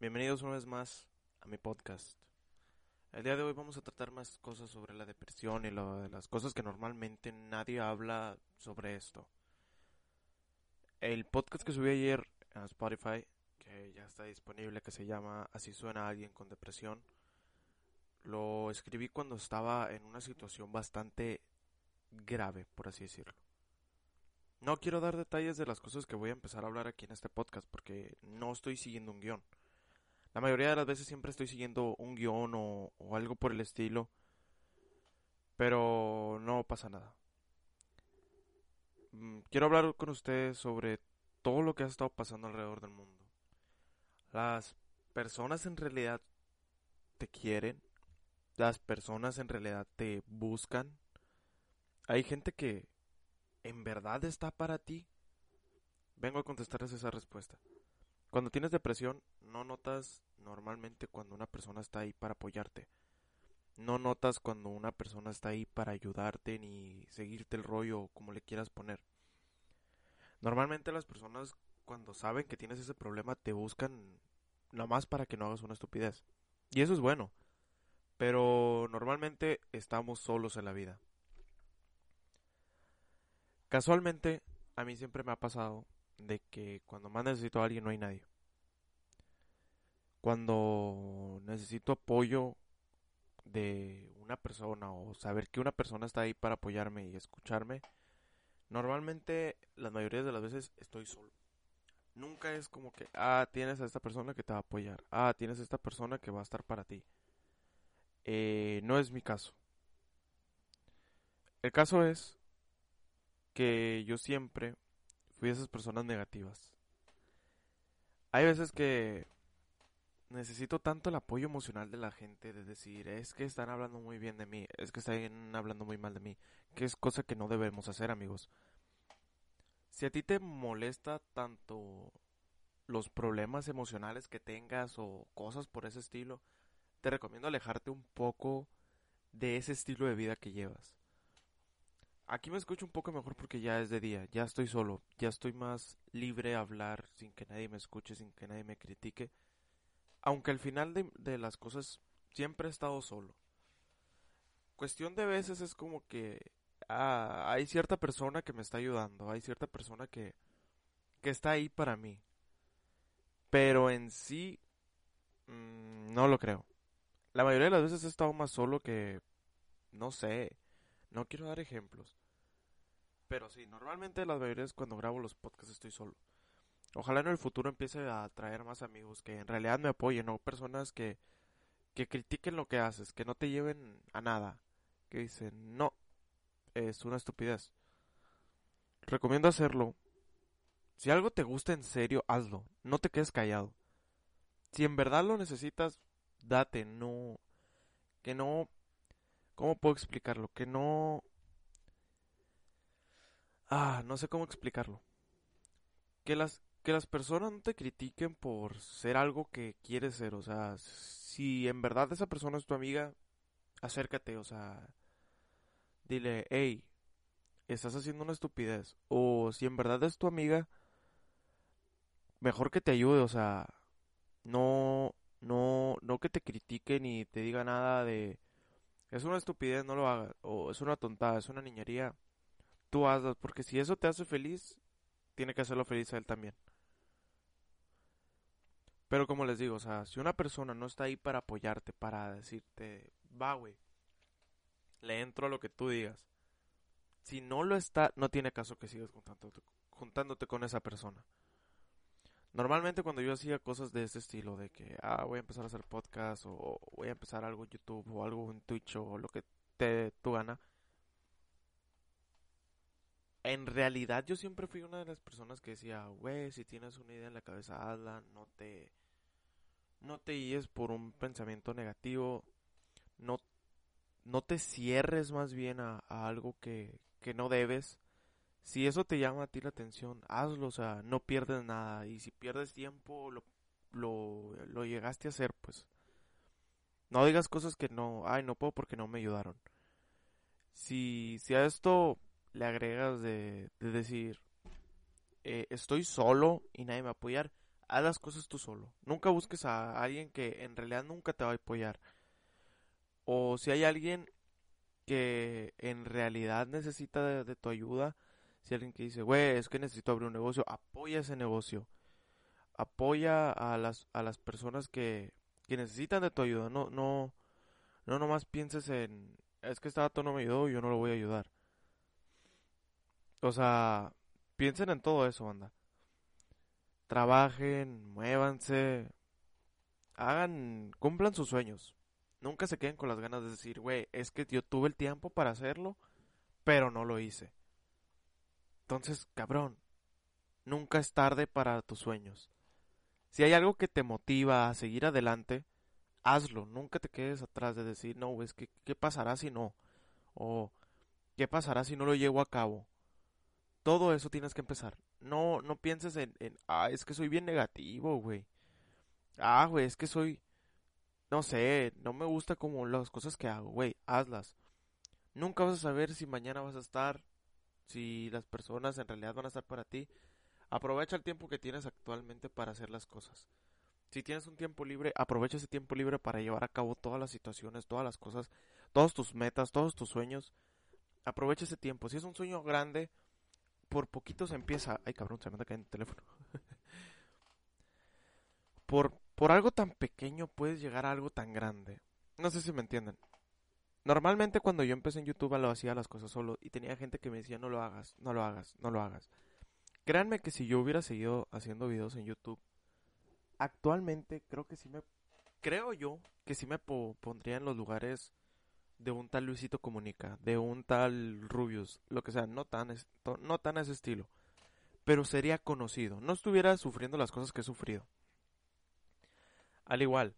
Bienvenidos una vez más a mi podcast. El día de hoy vamos a tratar más cosas sobre la depresión y lo, las cosas que normalmente nadie habla sobre esto. El podcast que subí ayer a Spotify, que ya está disponible, que se llama Así suena alguien con depresión, lo escribí cuando estaba en una situación bastante grave, por así decirlo. No quiero dar detalles de las cosas que voy a empezar a hablar aquí en este podcast porque no estoy siguiendo un guion. La mayoría de las veces siempre estoy siguiendo un guion o, algo por el estilo. Pero no pasa nada. Mm, quiero hablar con ustedes sobre todo lo que ha estado pasando alrededor del mundo. Las personas en realidad te quieren. Las personas en realidad te buscan. Hay gente que en verdad está para ti. Vengo a contestarles esa respuesta. Cuando tienes depresión, no notas normalmente cuando una persona está ahí para apoyarte. No notas cuando una persona está ahí para ayudarte ni seguirte el rollo como le quieras poner. Normalmente las personas cuando saben que tienes ese problema te buscan nada más para que no hagas una estupidez. Y eso es bueno. Pero normalmente estamos solos en la vida. Casualmente, a mí siempre me ha pasado de que cuando más necesito a alguien no hay nadie. Cuando necesito apoyo de una persona o saber que una persona está ahí para apoyarme y escucharme, normalmente la mayoría de las veces estoy solo. Nunca es como que, ah, tienes a esta persona que te va a apoyar, ah, tienes a esta persona que va a estar para ti. Eh, no es mi caso. El caso es que yo siempre fui de esas personas negativas. Hay veces que necesito tanto el apoyo emocional de la gente de decir, es que están hablando muy bien de mí, es que están hablando muy mal de mí, que es cosa que no debemos hacer, amigos. Si a ti te molesta tanto los problemas emocionales que tengas o cosas por ese estilo, te recomiendo alejarte un poco de ese estilo de vida que llevas. Aquí me escucho un poco mejor porque ya es de día, ya estoy solo, ya estoy más libre a hablar sin que nadie me escuche, sin que nadie me critique. Aunque al final de, las cosas siempre he estado solo. Cuestión de veces es como que ah, hay cierta persona que me está ayudando, hay cierta persona que, está ahí para mí. Pero en sí, mm, no lo creo. La mayoría de las veces he estado más solo que, no sé, no quiero dar ejemplos. Pero sí, normalmente las veces cuando grabo los podcasts estoy solo. Ojalá en el futuro empiece a traer más amigos que en realidad me apoyen, no personas que, que critiquen lo que haces, que no te lleven a nada, que dicen, no, es una estupidez. Recomiendo hacerlo. Si algo te gusta en serio, hazlo, no te quedes callado. Si en verdad lo necesitas, date, no, que no ¿Cómo puedo explicarlo? Que no... Ah, no sé cómo explicarlo. Que las, que las personas no te critiquen por ser algo que quieres ser. O sea, si en verdad esa persona es tu amiga, acércate, o sea, dile, hey, estás haciendo una estupidez. O si en verdad es tu amiga, mejor que te ayude, o sea, no, no, no que te critiquen ni te diga nada de es una estupidez, no lo hagas. O es una tontada, es una niñería. Tú hazlo, porque si eso te hace feliz, tiene que hacerlo feliz a él también. Pero como les digo, o sea, si una persona no está ahí para apoyarte, para decirte, va, güey, le entro a lo que tú digas. Si no lo está, no tiene caso que sigas juntándote con esa persona. Normalmente cuando yo hacía cosas de este estilo, de que, ah, voy a empezar a hacer podcast o voy a empezar algo en YouTube o algo en Twitch o lo que te tu gana, en realidad yo siempre fui una de las personas que decía, güey, si tienes una idea en la cabeza, hazla, no te, no te guíes por un pensamiento negativo, no, no te cierres más bien a, algo que, que no debes si eso te llama a ti la atención, hazlo, o sea, no pierdes nada. Y si pierdes tiempo, lo, lo, lo llegaste a hacer, pues. No digas cosas que no, ay, no puedo porque no me ayudaron. Si, si a esto le agregas de, de decir, eh, estoy solo y nadie me va a apoyar, haz las cosas tú solo. Nunca busques a alguien que en realidad nunca te va a apoyar. O si hay alguien que en realidad necesita de, tu ayuda, si alguien que dice, güey, es que necesito abrir un negocio, apoya ese negocio. Apoya a las, a las personas que, que necesitan de tu ayuda. No, no, no nomás pienses en, es que esta todo no me ayudó, yo no lo voy a ayudar. O sea, piensen en todo eso, banda. Trabajen, muévanse, hagan, cumplan sus sueños. Nunca se queden con las ganas de decir, güey, es que yo tuve el tiempo para hacerlo, pero no lo hice. Entonces, cabrón, nunca es tarde para tus sueños. Si hay algo que te motiva a seguir adelante, hazlo. Nunca te quedes atrás de decir, no, es que, ¿qué pasará si no? O, ¿qué pasará si no lo llevo a cabo? Todo eso tienes que empezar. No, no pienses en, ah, es que soy bien negativo, güey. Ah, güey, es que soy, no sé, no me gusta como las cosas que hago, güey, hazlas. Nunca vas a saber si mañana vas a estar, si las personas en realidad van a estar para ti. Aprovecha el tiempo que tienes actualmente para hacer las cosas. Si tienes un tiempo libre, aprovecha ese tiempo libre para llevar a cabo todas las situaciones, todas las cosas, todos tus metas, todos tus sueños. Aprovecha ese tiempo. Si es un sueño grande, por poquito se empieza. Ay, cabrón, se me anda cayendo el teléfono. por, por algo tan pequeño puedes llegar a algo tan grande. No sé si me entienden. Normalmente cuando yo empecé en YouTube lo hacía las cosas solo y tenía gente que me decía no lo hagas, no lo hagas, no lo hagas. Créanme que si yo hubiera seguido haciendo videos en YouTube, actualmente creo que sí me... Creo yo que sí me pondría en los lugares de un tal Luisito Comunica, de un tal Rubius, lo que sea, no tan, no tan a ese estilo. Pero sería conocido, no estuviera sufriendo las cosas que he sufrido. Al igual,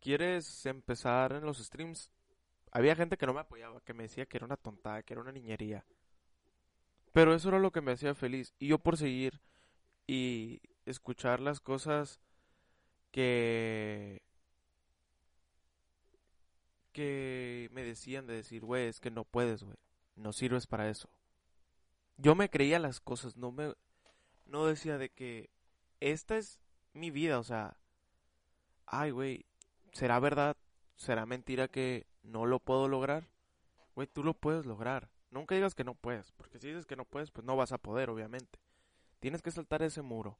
¿quieres empezar en los streams? Había gente que no me apoyaba, que me decía que era una tontada, que era una niñería. Pero eso era lo que me hacía feliz. Y yo por seguir y escuchar las cosas que que me decían de decir, güey, es que no puedes, güey. No sirves para eso. Yo me creía las cosas, no me no decía de que esta es mi vida, o sea, ay, güey, ¿será verdad? ¿Será mentira que no lo puedo lograr? Güey, tú lo puedes lograr. Nunca digas que no puedes, porque si dices que no puedes, pues no vas a poder, obviamente. Tienes que saltar ese muro.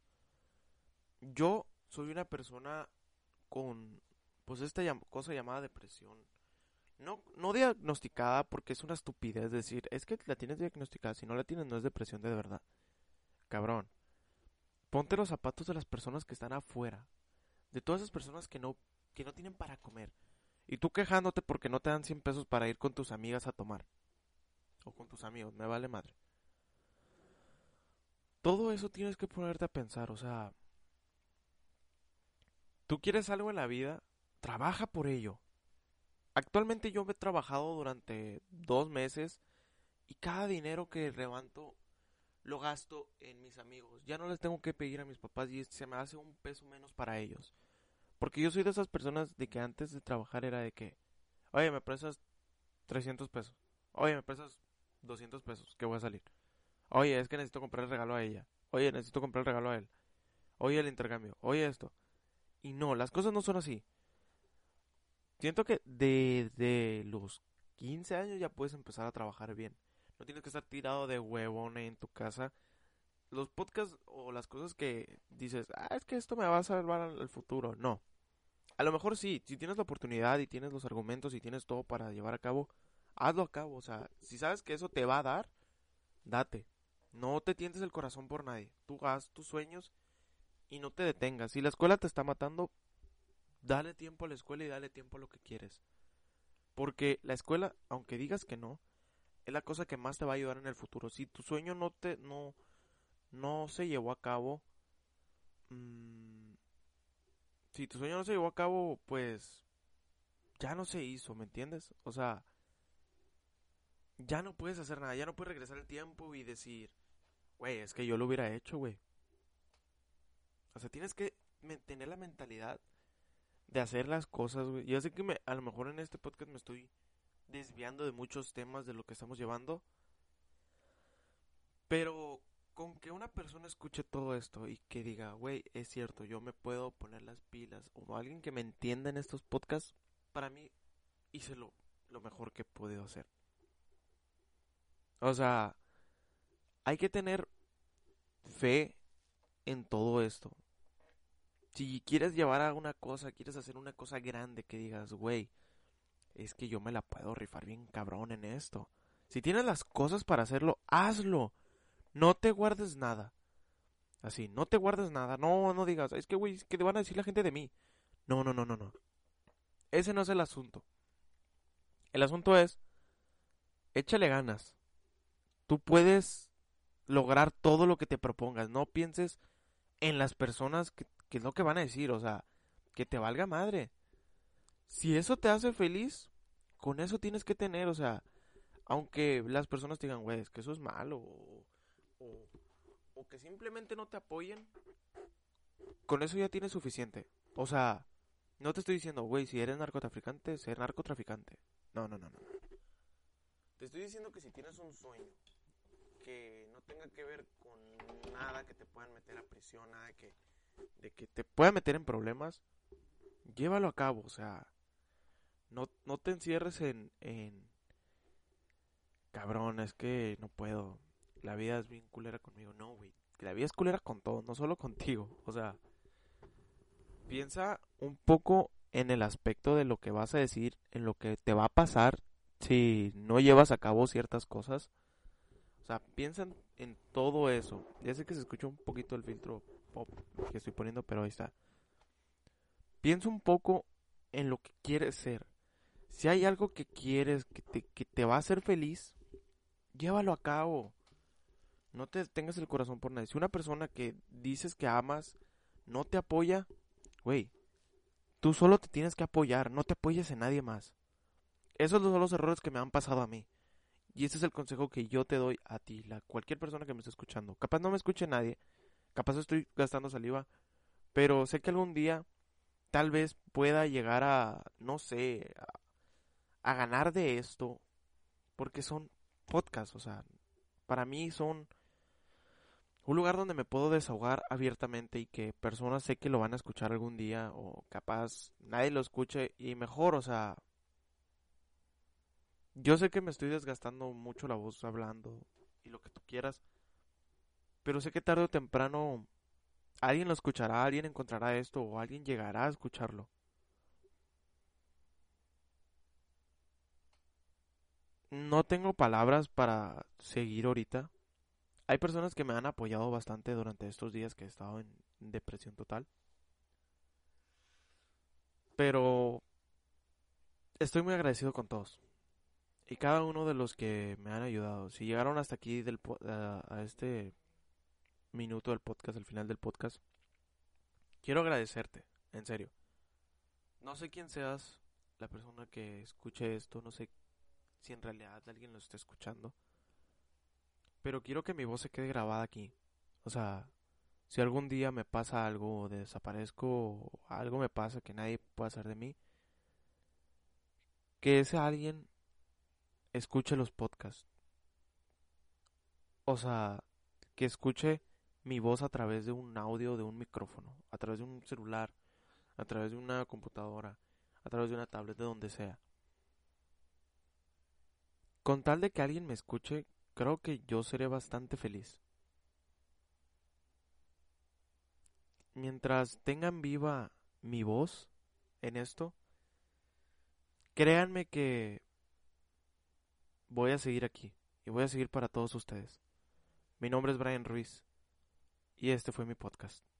Yo soy una persona con, pues, esta cosa llamada depresión. No, no diagnosticada porque es una estupidez decir, es que la tienes diagnosticada, si no la tienes no es depresión de verdad. Cabrón. Ponte los zapatos de las personas que están afuera. De todas esas personas que no, que no tienen para comer. Y tú quejándote porque no te dan 100 pesos para ir con tus amigas a tomar o con tus amigos, me vale madre. Todo eso tienes que ponerte a pensar, o sea, tú quieres algo en la vida, trabaja por ello. Actualmente yo me he trabajado durante dos meses y cada dinero que levanto lo gasto en mis amigos. Ya no les tengo que pedir a mis papás y se me hace un peso menos para ellos. Porque yo soy de esas personas de que antes de trabajar era de que, oye, me prestas 300 pesos. Oye, me prestas 200 pesos que voy a salir. Oye, es que necesito comprar el regalo a ella. Oye, necesito comprar el regalo a él. Oye, el intercambio. Oye, esto. Y no, las cosas no son así. Siento que desde los 15 años ya puedes empezar a trabajar bien. No tienes que estar tirado de huevón en tu casa. Los podcasts o las cosas que dices, ah, es que esto me va a salvar al futuro. No. A lo mejor sí, si tienes la oportunidad y tienes los argumentos y tienes todo para llevar a cabo, hazlo a cabo. O sea, si sabes que eso te va a dar, date. No te tientes el corazón por nadie. Tú haz tus sueños y no te detengas. Si la escuela te está matando, dale tiempo a la escuela y dale tiempo a lo que quieres. Porque la escuela, aunque digas que no, es la cosa que más te va a ayudar en el futuro. Si tu sueño no te no no se llevó a cabo, mmm, si tu sueño no se llevó a cabo, pues ya no se hizo, ¿me entiendes? O sea, ya no puedes hacer nada, ya no puedes regresar el tiempo y decir, güey, es que yo lo hubiera hecho, güey. O sea, tienes que tener la mentalidad de hacer las cosas, güey. Yo sé que me, a lo mejor en este podcast me estoy desviando de muchos temas de lo que estamos llevando. Pero con que una persona escuche todo esto y que diga, güey, es cierto, yo me puedo poner las pilas, o alguien que me entienda en estos podcasts, para mí hice lo, lo mejor que he podido hacer. O sea, hay que tener fe en todo esto. Si quieres llevar a una cosa, quieres hacer una cosa grande que digas, güey, es que yo me la puedo rifar bien cabrón en esto. Si tienes las cosas para hacerlo, hazlo. No te guardes nada. Así, no te guardes nada. No, no digas, es que, güey, ¿qué te van a decir la gente de mí? No, no, no, no, no. Ese no es el asunto. El asunto es, échale ganas. Tú puedes lograr todo lo que te propongas. No pienses en las personas que, que es lo que van a decir. O sea, que te valga madre. Si eso te hace feliz, con eso tienes que tener, o sea, aunque las personas digan, güey, es que eso es malo, o, o, que simplemente no te apoyen, con eso ya tienes suficiente. O sea, no te estoy diciendo, güey, si eres narcotraficante, ser narcotraficante. No, no, no, no. Te estoy diciendo que si tienes un sueño que no tenga que ver con nada que te puedan meter a prisión, nada que, de que te pueda meter en problemas, llévalo a cabo, o sea, no, no te encierres en, en... Cabrón, es que no puedo. La vida es bien culera conmigo. No, güey. La vida es culera con todo, no solo contigo. O sea, piensa un poco en el aspecto de lo que vas a decir, en lo que te va a pasar si no llevas a cabo ciertas cosas. O sea, piensa en, todo eso. Ya sé que se escucha un poquito el filtro que estoy poniendo, pero ahí está. Piensa un poco en lo que quieres ser. Si hay algo que quieres, que te, que te va a hacer feliz, llévalo a cabo. No te tengas el corazón por nadie. Si una persona que dices que amas no te apoya, güey, tú solo te tienes que apoyar, no te apoyes en nadie más. Esos son los errores que me han pasado a mí. Y ese es el consejo que yo te doy a ti, la cualquier persona que me esté escuchando. Capaz no me escuche nadie, capaz estoy gastando saliva, pero sé que algún día tal vez pueda llegar a, no sé, a, ganar de esto, porque son podcasts, o sea, para mí son un lugar donde me puedo desahogar abiertamente y que personas sé que lo van a escuchar algún día o capaz nadie lo escuche y mejor, o sea, yo sé que me estoy desgastando mucho la voz hablando y lo que tú quieras, pero sé que tarde o temprano alguien lo escuchará, alguien encontrará esto o alguien llegará a escucharlo. no tengo palabras para seguir ahorita. Hay personas que me han apoyado bastante durante estos días que he estado en depresión total. Pero estoy muy agradecido con todos. Y cada uno de los que me han ayudado. Si llegaron hasta aquí del, a, a este minuto del podcast, al final del podcast, quiero agradecerte, en serio. No sé quién seas, la persona que escuche esto, no sé si en realidad alguien lo está escuchando. Pero quiero que mi voz se quede grabada aquí. O sea, si algún día me pasa algo o desaparezco o algo me pasa que nadie pueda hacer de mí, que ese alguien escuche los podcasts. O sea, que escuche mi voz a través de un audio, de un micrófono, a través de un celular, a través de una computadora, a través de una tablet, de donde sea. Con tal de que alguien me escuche, creo que yo seré bastante feliz. Mientras tengan viva mi voz en esto, créanme que voy a seguir aquí y voy a seguir para todos ustedes. Mi nombre es Brian Ruiz y este fue mi podcast.